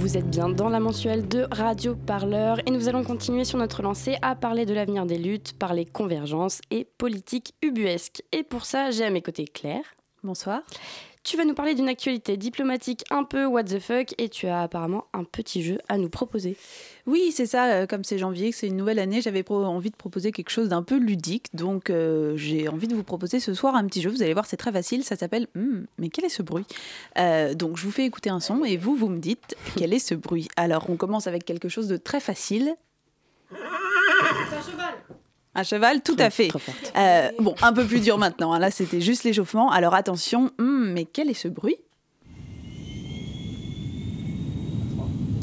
Vous êtes bien dans la mensuelle de Radio Parleur et nous allons continuer sur notre lancée à parler de l'avenir des luttes, parler convergence et politique ubuesque. Et pour ça, j'ai à mes côtés Claire. Bonsoir. Tu vas nous parler d'une actualité diplomatique un peu what the fuck et tu as apparemment un petit jeu à nous proposer. Oui, c'est ça, euh, comme c'est janvier, que c'est une nouvelle année, j'avais envie de proposer quelque chose d'un peu ludique. Donc euh, j'ai envie de vous proposer ce soir un petit jeu, vous allez voir, c'est très facile, ça s'appelle hmm, Mais quel est ce bruit? Euh, Donc je vous fais écouter un son et vous, vous me dites quel est ce bruit? Alors on commence avec quelque chose de très facile. Un cheval tout à fait. Euh, bon, un peu plus dur maintenant. Hein. Là, c'était juste l'échauffement. Alors attention, hmm, mais quel est ce bruit?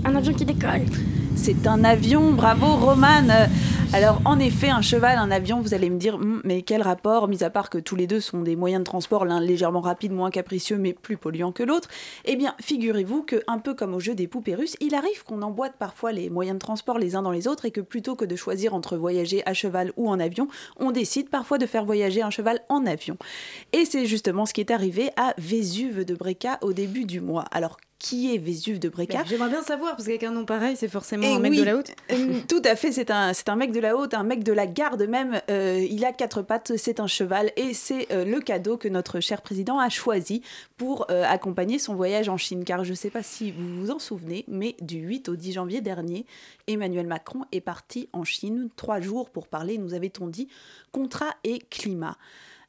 Un avion qui décolle. C'est un avion, bravo Roman. Alors en effet, un cheval, un avion, vous allez me dire, hmm, mais quel rapport, mis à part que tous les deux sont des moyens de transport, l'un légèrement rapide, moins capricieux, mais plus polluant que l'autre Eh bien, figurez-vous que, un peu comme au jeu des poupées russes, il arrive qu'on emboîte parfois les moyens de transport les uns dans les autres et que plutôt que de choisir entre voyager à cheval ou en avion, on décide parfois de faire voyager un cheval en avion. Et c'est justement ce qui est arrivé à Vésuve de Bréca au début du mois. Alors qui est Vésuve de Bréca. J'aimerais bien savoir, parce qu'avec un nom pareil, c'est forcément un mec de la haute. Euh, tout à fait, c'est un, un mec de la haute, un mec de la garde même. Euh, il a quatre pattes, c'est un cheval, et c'est euh, le cadeau que notre cher président a choisi pour accompagner son voyage en Chine. Car je ne sais pas si vous vous en souvenez, mais du 8 au 10 janvier dernier, Emmanuel Macron est parti en Chine trois jours pour parler, nous avait-on dit, contrat et climat.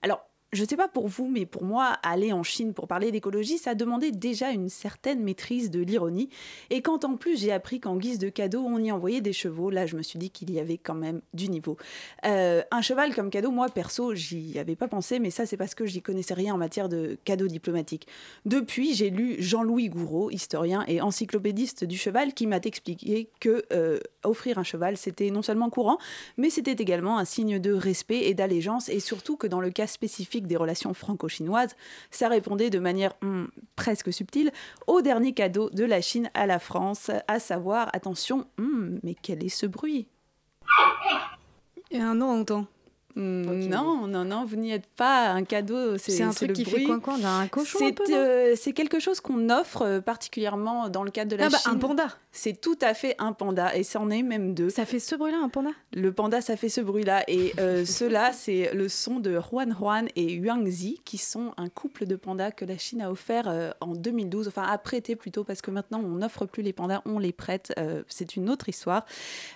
Alors, je ne sais pas pour vous, mais pour moi, aller en Chine pour parler d'écologie, ça demandait déjà une certaine maîtrise de l'ironie. Et quand en plus j'ai appris qu'en guise de cadeau, on y envoyait des chevaux, là je me suis dit qu'il y avait quand même du niveau. Euh, un cheval comme cadeau, moi perso, j'y avais pas pensé, mais ça c'est parce que j'y connaissais rien en matière de cadeaux diplomatiques. Depuis, j'ai lu Jean-Louis Gouraud, historien et encyclopédiste du cheval, qui m'a expliqué que euh, offrir un cheval, c'était non seulement courant, mais c'était également un signe de respect et d'allégeance, et surtout que dans le cas spécifique des relations franco-chinoises, ça répondait de manière hmm, presque subtile au dernier cadeau de la Chine à la France, à savoir, attention, hmm, mais quel est ce bruit? Et un nom entend. Non, non, non, vous n'y êtes pas. Un cadeau, c'est un truc qui fait Un cochon euh, C'est quelque chose qu'on offre euh, particulièrement dans le cadre de la ah bah, Chine. Un panda. C'est tout à fait un panda et c'en est même deux. Ça fait ce bruit-là, un panda? Le panda, ça fait ce bruit-là. Et euh, ceux-là, c'est le son de Huan Huan et Yuangzi, qui sont un couple de pandas que la Chine a offert en 2012, enfin a prêté plutôt, parce que maintenant on n'offre plus les pandas, on les prête. c'est une autre histoire.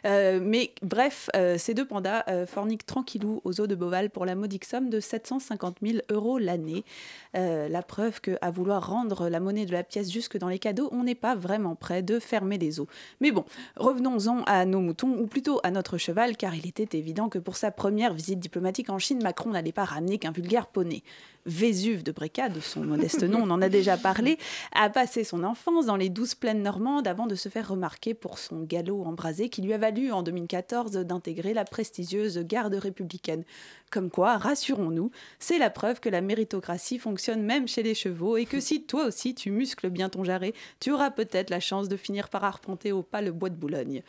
mais bref, ces deux pandas forniquent tranquillou aux de Beauval pour la modique somme de 750 000 euros l'année. Euh, la preuve qu'à vouloir rendre la monnaie de la pièce jusque dans les cadeaux, on n'est pas vraiment prêt de fermer les eaux. Mais bon, revenons-en à nos moutons, ou plutôt à notre cheval, car il était évident que pour sa première visite diplomatique en Chine, Macron n'allait pas ramener qu'un vulgaire poney. Vésuve de Bréca, de son modeste nom, on en a déjà parlé, a passé son enfance dans les douces plaines normandes avant de se faire remarquer pour son galop embrasé qui lui a valu en 2014 d'intégrer la prestigieuse garde républicaine. Comme quoi, rassurons-nous, c'est la preuve que la méritocratie fonctionne même chez les chevaux et que si toi aussi tu muscles bien ton jarret, tu auras peut-être la chance de finir par arpenter au pas le bois de Boulogne.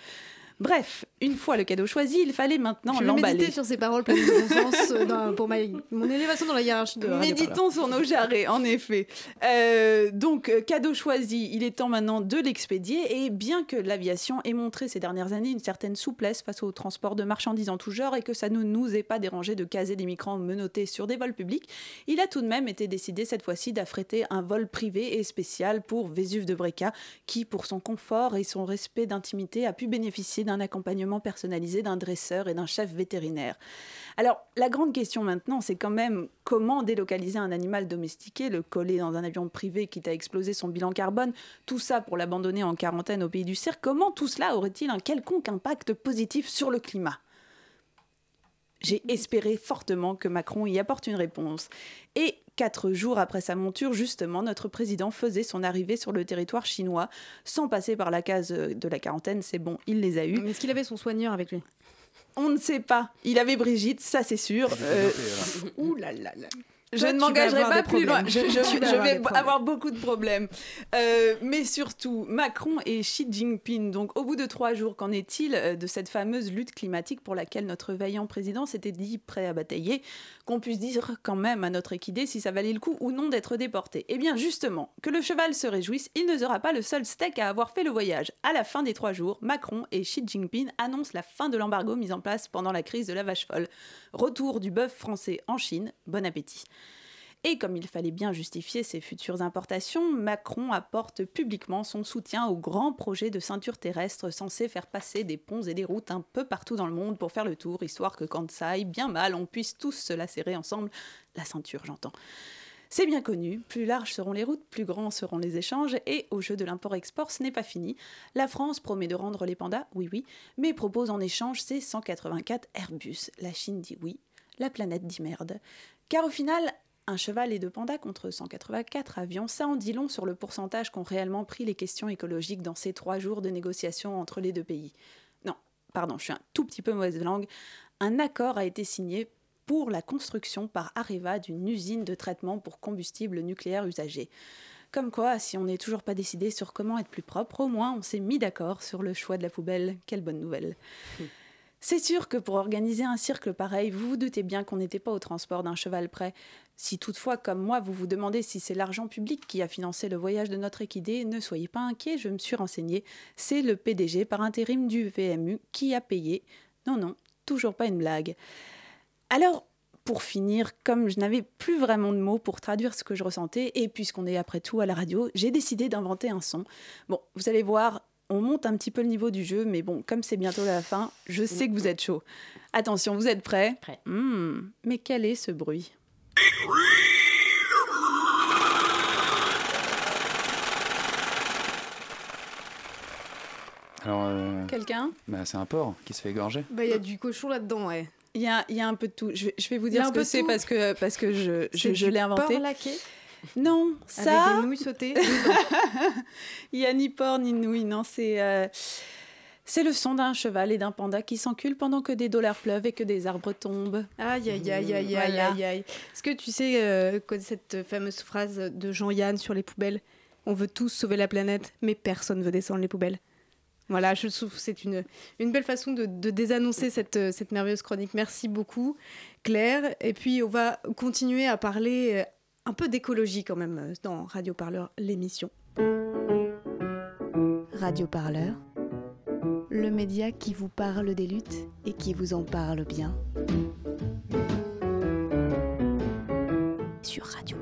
Bref, une fois le cadeau choisi, il fallait maintenant l'emballer. méditer sur ces paroles bon sens euh, pour mon élévation dans la hiérarchie de Méditons sur nos jarrets, en effet. Euh, donc, euh, cadeau choisi, il est temps maintenant de l'expédier. Et bien que l'aviation ait montré ces dernières années une certaine souplesse face au transport de marchandises en tout genre et que ça ne nous ait pas dérangé de caser des migrants menottés sur des vols publics, il a tout de même été décidé cette fois-ci d'affréter un vol privé et spécial pour Vésuve de Bréca, qui, pour son confort et son respect d'intimité, a pu bénéficier d'un accompagnement personnalisé d'un dresseur et d'un chef vétérinaire. Alors, la grande question maintenant, c'est quand même comment délocaliser un animal domestiqué, le coller dans un avion privé quitte à exploser son bilan carbone, tout ça pour l'abandonner en quarantaine au pays du cirque. Comment tout cela aurait-il un quelconque impact positif sur le climat? J'ai espéré fortement que Macron y apporte une réponse. Et quatre jours après sa monture, justement, notre président faisait son arrivée sur le territoire chinois sans passer par la case de la quarantaine. C'est bon, il les a eus. Est-ce qu'il avait son soigneur avec lui? On ne sait pas. Il avait Brigitte, ça c'est sûr. Euh... Ouh là là là. Je ne m'engagerai pas plus loin. Je, vais avoir, beaucoup de problèmes. Euh, mais surtout, Macron et Xi Jinping. Donc, au bout de trois jours, qu'en est-il euh, de cette fameuse lutte climatique pour laquelle notre vaillant président s'était dit prêt à batailler? Qu'on puisse dire quand même à notre équidé si ça valait le coup ou non d'être déporté. Eh bien, justement, que le cheval se réjouisse, il ne sera pas le seul steak à avoir fait le voyage. À la fin des trois jours, Macron et Xi Jinping annoncent la fin de l'embargo mis en place pendant la crise de la vache folle. Retour du bœuf français en Chine. Bon appétit. Et comme il fallait bien justifier ses futures importations, Macron apporte publiquement son soutien au grand projet de ceinture terrestre censé faire passer des ponts et des routes un peu partout dans le monde pour faire le tour, histoire que quand ça aille bien mal, on puisse tous se la serrer ensemble, la ceinture j'entends. C'est bien connu, plus larges seront les routes, plus grands seront les échanges, et au jeu de l'import-export, ce n'est pas fini. La France promet de rendre les pandas, oui oui, mais propose en échange ses 184 Airbus. La Chine dit oui, la planète dit merde. Car au final, un cheval et deux pandas contre 184 avions, ça en dit long sur le pourcentage qu'ont réellement pris les questions écologiques dans ces trois jours de négociations entre les deux pays. Non, pardon, je suis un tout petit peu mauvaise langue. Un accord a été signé pour la construction par Areva d'une usine de traitement pour combustible nucléaire usagé. Comme quoi, si on n'est toujours pas décidé sur comment être plus propre, au moins on s'est mis d'accord sur le choix de la poubelle. Quelle bonne nouvelle. Hum. C'est sûr que pour organiser un cirque pareil, vous vous doutez bien qu'on n'était pas au transport d'un cheval prêt. Si toutefois, comme moi, vous vous demandez si c'est l'argent public qui a financé le voyage de notre équidé, ne soyez pas inquiets, je me suis renseigné. C'est le PDG par intérim du VMU qui a payé. Non, non, toujours pas une blague. Alors, pour finir, comme je n'avais plus vraiment de mots pour traduire ce que je ressentais, et puisqu'on est après tout à la radio, j'ai décidé d'inventer un son. Bon, vous allez voir, on monte un petit peu le niveau du jeu, mais bon, comme c'est bientôt la fin, je sais que vous êtes chaud. Attention, vous êtes prêts Prêt. Hmm, mais quel est ce bruit? Alors, euh, Quelqu'un? bah, c'est un porc qui se fait égorger. Bah, il y a du cochon là-dedans, ouais. Il y a, y a un peu de tout. Je vais, je vais vous dire ce que c'est parce que, parce que je, je, je l'ai inventé. Porc laqué? Non, ça. Avec des nouilles sautées. Il n'y a ni porc ni nouilles, non, c'est. euh, C'est le son d'un cheval et d'un panda qui s'enculent pendant que des dollars pleuvent et que des arbres tombent. Aïe, aïe, aïe, aïe, aïe, aïe, aïe. Est-ce que tu sais euh, cette fameuse phrase de Jean-Yann sur les poubelles On veut tous sauver la planète, mais personne veut descendre les poubelles. Voilà, je trouve c'est une, une belle façon de, de désannoncer cette, cette merveilleuse chronique. Merci beaucoup, Claire. Et puis, on va continuer à parler euh, un peu d'écologie quand même euh, dans Radio Parleur, l'émission. Radio Parleur, le média qui vous parle des luttes et qui vous en parle bien. Sur Radio